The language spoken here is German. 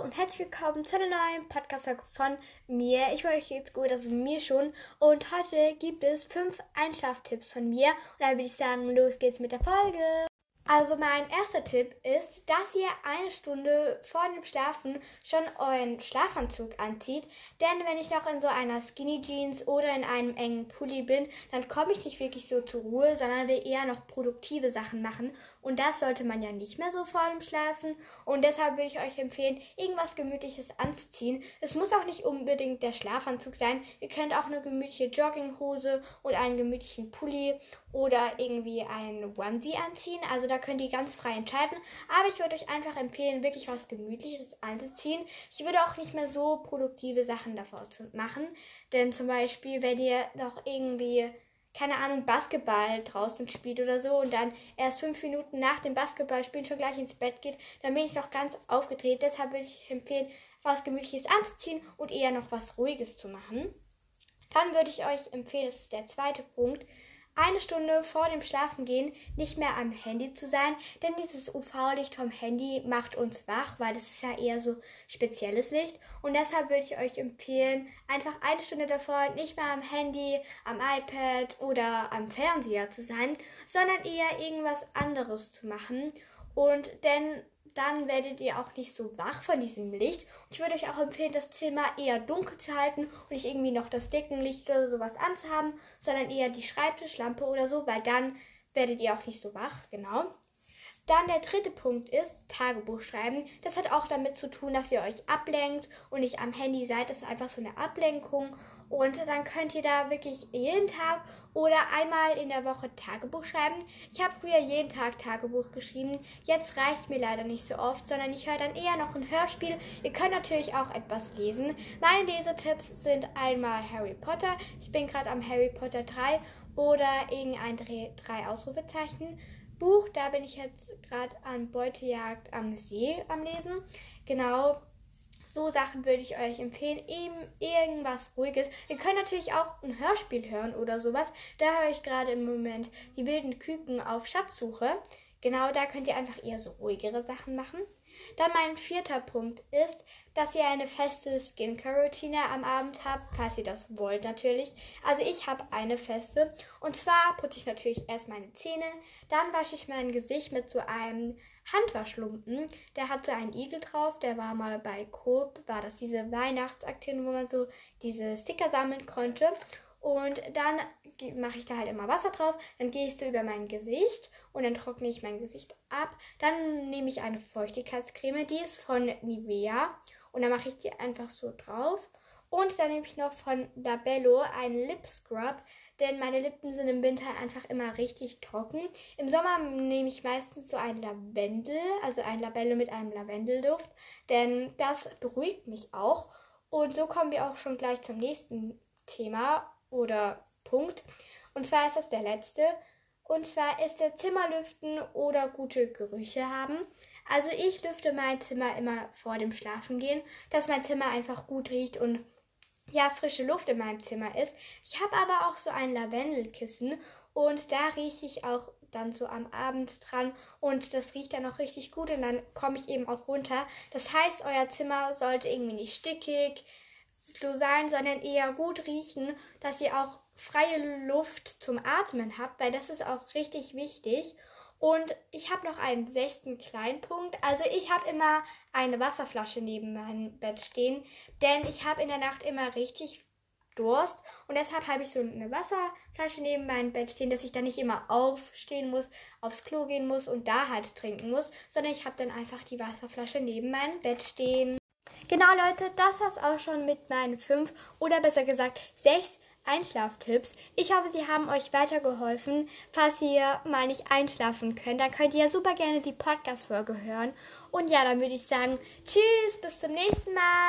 und herzlich willkommen zu einer neuen Podcast-Folge von mir. Ich euch geht's gut, also mir schon. Und heute gibt es fünf Einschlaftipps von mir. Und dann würde ich sagen, los geht's mit der Folge. Also mein erster Tipp ist, dass ihr eine Stunde vor dem Schlafen schon euren Schlafanzug anzieht. Denn wenn ich noch in so einer Skinny Jeans oder in einem engen Pulli bin, dann komme ich nicht wirklich so zur Ruhe, sondern will eher noch produktive Sachen machen. Und das sollte man ja nicht mehr so vor dem Schlafen. Und deshalb würde ich euch empfehlen, irgendwas Gemütliches anzuziehen. Es muss auch nicht unbedingt der Schlafanzug sein. Ihr könnt auch eine gemütliche Jogginghose und einen gemütlichen Pulli oder irgendwie ein Onesie anziehen. Also da könnt ihr ganz frei entscheiden. Aber ich würde euch einfach empfehlen, wirklich was Gemütliches anzuziehen. Ich würde auch nicht mehr so produktive Sachen davor machen. Denn zum Beispiel, wenn ihr noch irgendwie keine Ahnung, Basketball draußen spielt oder so und dann erst fünf Minuten nach dem Basketballspielen schon gleich ins Bett geht, dann bin ich noch ganz aufgedreht. Deshalb würde ich empfehlen, was Gemütliches anzuziehen und eher noch was Ruhiges zu machen. Dann würde ich euch empfehlen, das ist der zweite Punkt, eine Stunde vor dem Schlafengehen nicht mehr am Handy zu sein, denn dieses UV-Licht vom Handy macht uns wach, weil es ist ja eher so spezielles Licht. Und deshalb würde ich euch empfehlen, einfach eine Stunde davor nicht mehr am Handy, am iPad oder am Fernseher zu sein, sondern eher irgendwas anderes zu machen. Und denn dann werdet ihr auch nicht so wach von diesem Licht. Und ich würde euch auch empfehlen, das Zimmer eher dunkel zu halten und nicht irgendwie noch das Deckenlicht oder sowas anzuhaben, sondern eher die Schreibtischlampe oder so, weil dann werdet ihr auch nicht so wach, genau. Dann der dritte Punkt ist Tagebuch schreiben. Das hat auch damit zu tun, dass ihr euch ablenkt und nicht am Handy seid. Das ist einfach so eine Ablenkung. Und dann könnt ihr da wirklich jeden Tag oder einmal in der Woche Tagebuch schreiben. Ich habe früher jeden Tag Tagebuch geschrieben. Jetzt reicht es mir leider nicht so oft, sondern ich höre dann eher noch ein Hörspiel. Ihr könnt natürlich auch etwas lesen. Meine Lesetipps sind einmal Harry Potter. Ich bin gerade am Harry Potter 3 oder irgendein 3 Ausrufezeichen. Buch. Da bin ich jetzt gerade an Beutejagd am See am Lesen. Genau, so Sachen würde ich euch empfehlen. Eben irgendwas Ruhiges. Ihr könnt natürlich auch ein Hörspiel hören oder sowas. Da höre ich gerade im Moment die wilden Küken auf Schatzsuche. Genau, da könnt ihr einfach eher so ruhigere Sachen machen. Dann mein vierter Punkt ist, dass ihr eine feste Skincare-Routine am Abend habt, falls ihr das wollt natürlich. Also ich habe eine feste. Und zwar putze ich natürlich erst meine Zähne, dann wasche ich mein Gesicht mit so einem Handwaschlumpen. Der hat so einen Igel drauf, der war mal bei Coop, war das diese Weihnachtsaktion, wo man so diese Sticker sammeln konnte. Und dann mache ich da halt immer Wasser drauf. Dann gehe ich so über mein Gesicht und dann trockne ich mein Gesicht ab. Dann nehme ich eine Feuchtigkeitscreme, die ist von Nivea. Und dann mache ich die einfach so drauf. Und dann nehme ich noch von Labello einen Lip Scrub, denn meine Lippen sind im Winter einfach immer richtig trocken. Im Sommer nehme ich meistens so ein Lavendel, also ein Labello mit einem Lavendelduft, denn das beruhigt mich auch. Und so kommen wir auch schon gleich zum nächsten Thema oder Punkt. Und zwar ist das der letzte. Und zwar ist der Zimmerlüften oder gute Gerüche haben. Also ich lüfte mein Zimmer immer vor dem Schlafengehen, dass mein Zimmer einfach gut riecht und ja, frische Luft in meinem Zimmer ist. Ich habe aber auch so ein Lavendelkissen und da rieche ich auch dann so am Abend dran und das riecht dann auch richtig gut und dann komme ich eben auch runter. Das heißt, euer Zimmer sollte irgendwie nicht stickig, so sein, sondern eher gut riechen, dass ihr auch freie Luft zum Atmen habt, weil das ist auch richtig wichtig. Und ich habe noch einen sechsten Kleinpunkt. Also ich habe immer eine Wasserflasche neben meinem Bett stehen, denn ich habe in der Nacht immer richtig Durst und deshalb habe ich so eine Wasserflasche neben meinem Bett stehen, dass ich dann nicht immer aufstehen muss, aufs Klo gehen muss und da halt trinken muss, sondern ich habe dann einfach die Wasserflasche neben meinem Bett stehen. Genau, Leute, das war's auch schon mit meinen fünf oder besser gesagt sechs Einschlaftipps. Ich hoffe, sie haben euch weitergeholfen. Falls ihr mal nicht einschlafen könnt, dann könnt ihr ja super gerne die Podcast-Folge hören. Und ja, dann würde ich sagen, tschüss, bis zum nächsten Mal.